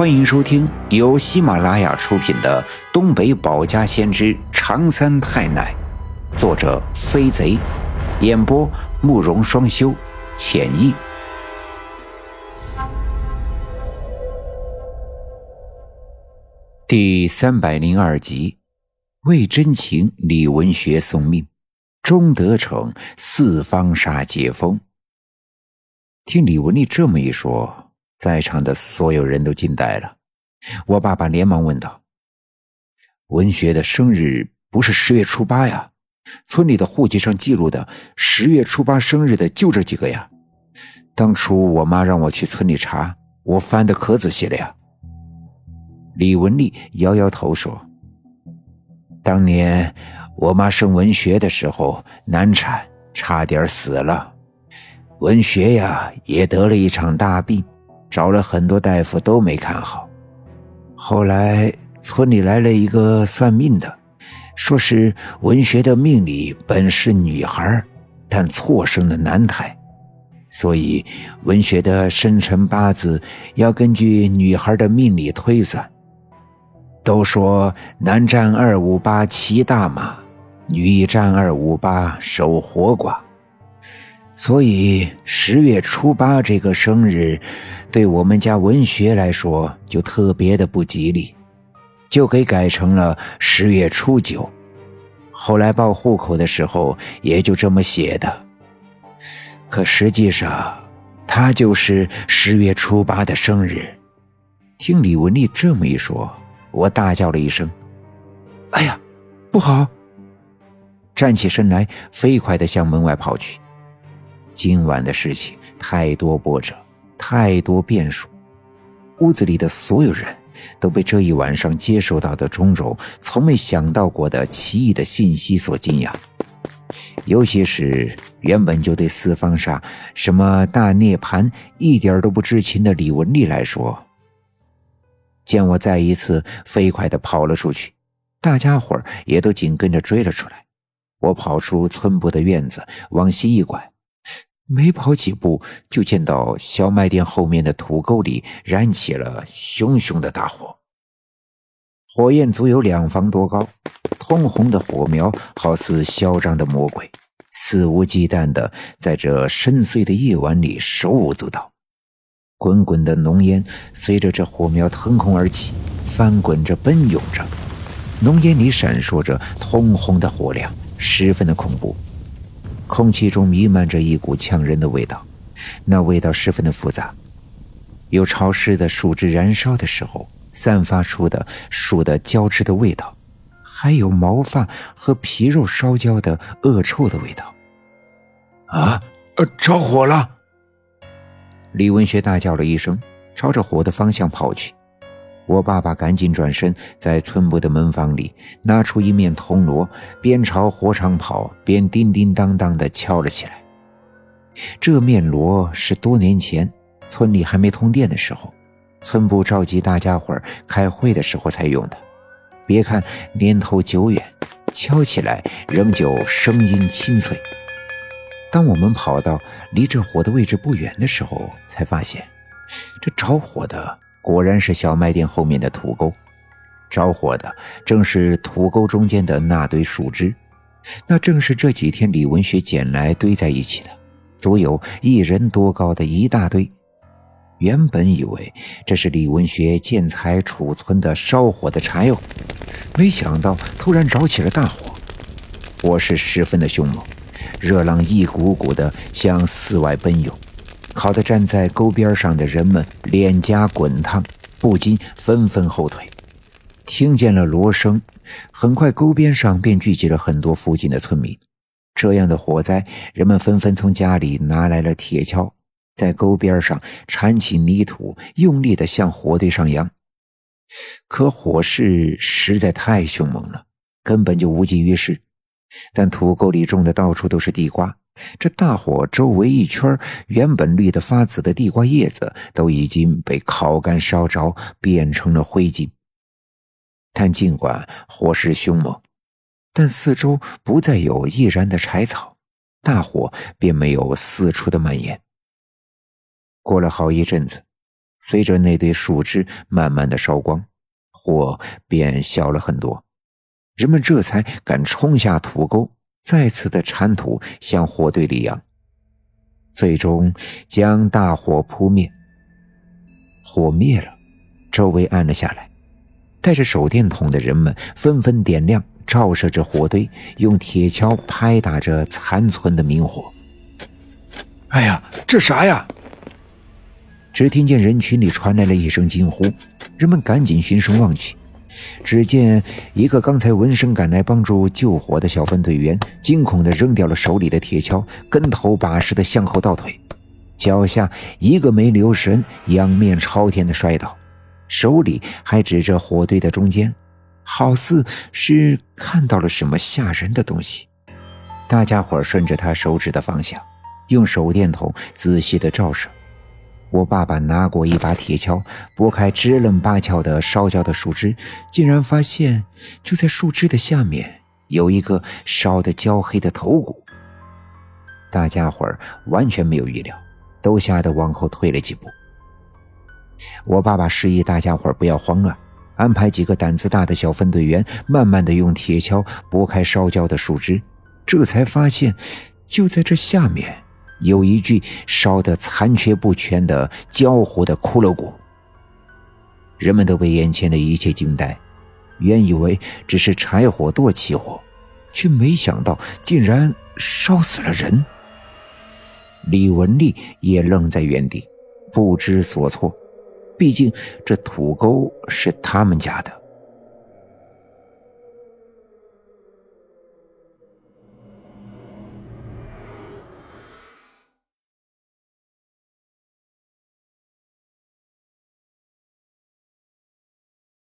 欢迎收听由喜马拉雅出品的《东北保家先知长三太奶》，作者飞贼，演播慕容双修，浅意。第三百零二集，为真情，李文学送命，钟德成四方煞解封。听李文丽这么一说。在场的所有人都惊呆了，我爸爸连忙问道：“文学的生日不是十月初八呀？村里的户籍上记录的十月初八生日的就这几个呀。当初我妈让我去村里查，我翻的可仔细了呀。”李文丽摇摇头说：“当年我妈生文学的时候难产，差点死了，文学呀也得了一场大病。”找了很多大夫都没看好，后来村里来了一个算命的，说是文学的命里本是女孩，但错生了男胎，所以文学的生辰八字要根据女孩的命理推算。都说男占二五八骑大马，女占二五八守活寡。所以十月初八这个生日，对我们家文学来说就特别的不吉利，就给改成了十月初九。后来报户口的时候也就这么写的。可实际上，他就是十月初八的生日。听李文丽这么一说，我大叫了一声：“哎呀，不好！”站起身来，飞快地向门外跑去。今晚的事情太多波折，太多变数，屋子里的所有人都被这一晚上接收到的种种从没想到过的奇异的信息所惊讶。尤其是原本就对四方煞、什么大涅槃一点都不知情的李文丽来说，见我再一次飞快地跑了出去，大家伙也都紧跟着追了出来。我跑出村部的院子，往西一拐。没跑几步，就见到小卖店后面的土沟里燃起了熊熊的大火。火焰足有两房多高，通红的火苗好似嚣张的魔鬼，肆无忌惮地在这深邃的夜晚里手舞足蹈。滚滚的浓烟随着这火苗腾空而起，翻滚着奔涌着，浓烟里闪烁着通红的火亮，十分的恐怖。空气中弥漫着一股呛人的味道，那味道十分的复杂，有潮湿的树枝燃烧的时候散发出的树的交织的味道，还有毛发和皮肉烧焦的恶臭的味道。啊，呃，着火了！李文学大叫了一声，朝着火的方向跑去。我爸爸赶紧转身，在村部的门房里拿出一面铜锣，边朝火场跑，边叮叮当当地敲了起来。这面锣是多年前村里还没通电的时候，村部召集大家伙开会的时候才用的。别看年头久远，敲起来仍旧声音清脆。当我们跑到离这火的位置不远的时候，才发现这着火的。果然是小卖店后面的土沟，着火的正是土沟中间的那堆树枝，那正是这几天李文学捡来堆在一起的，足有一人多高的一大堆。原本以为这是李文学建材储存的烧火的柴火，没想到突然着起了大火，火势十分的凶猛，热浪一股股的向寺外奔涌。烤得站在沟边上的人们脸颊滚烫，不禁纷纷后退。听见了锣声，很快沟边上便聚集了很多附近的村民。这样的火灾，人们纷纷从家里拿来了铁锹，在沟边上铲起泥土，用力地向火堆上扬。可火势实在太凶猛了，根本就无济于事。但土沟里种的到处都是地瓜。这大火周围一圈原本绿得发紫的地瓜叶子都已经被烤干烧着，变成了灰烬。但尽管火势凶猛，但四周不再有易燃的柴草，大火便没有四处的蔓延。过了好一阵子，随着那堆树枝慢慢的烧光，火便小了很多。人们这才敢冲下土沟，再次的铲土向火堆里扬，最终将大火扑灭。火灭了，周围暗了下来。带着手电筒的人们纷纷点亮，照射着火堆，用铁锹拍打着残存的明火。哎呀，这啥呀？只听见人群里传来了一声惊呼，人们赶紧循声望去，只见一个刚才闻声赶来帮助救火的小分队员，惊恐地扔掉了手里的铁锹，跟头把式的向后倒退，脚下一个没留神，仰面朝天的摔倒。手里还指着火堆的中间，好似是看到了什么吓人的东西。大家伙顺着他手指的方向，用手电筒仔细的照射。我爸爸拿过一把铁锹，拨开支棱八翘的烧焦的树枝，竟然发现就在树枝的下面有一个烧得焦黑的头骨。大家伙完全没有预料，都吓得往后退了几步。我爸爸示意大家伙不要慌乱，安排几个胆子大的小分队员，慢慢的用铁锹拨开烧焦的树枝，这才发现，就在这下面有一具烧得残缺不全的焦糊的骷髅骨。人们都被眼前的一切惊呆，原以为只是柴火垛起火，却没想到竟然烧死了人。李文丽也愣在原地，不知所措。毕竟，这土沟是他们家的。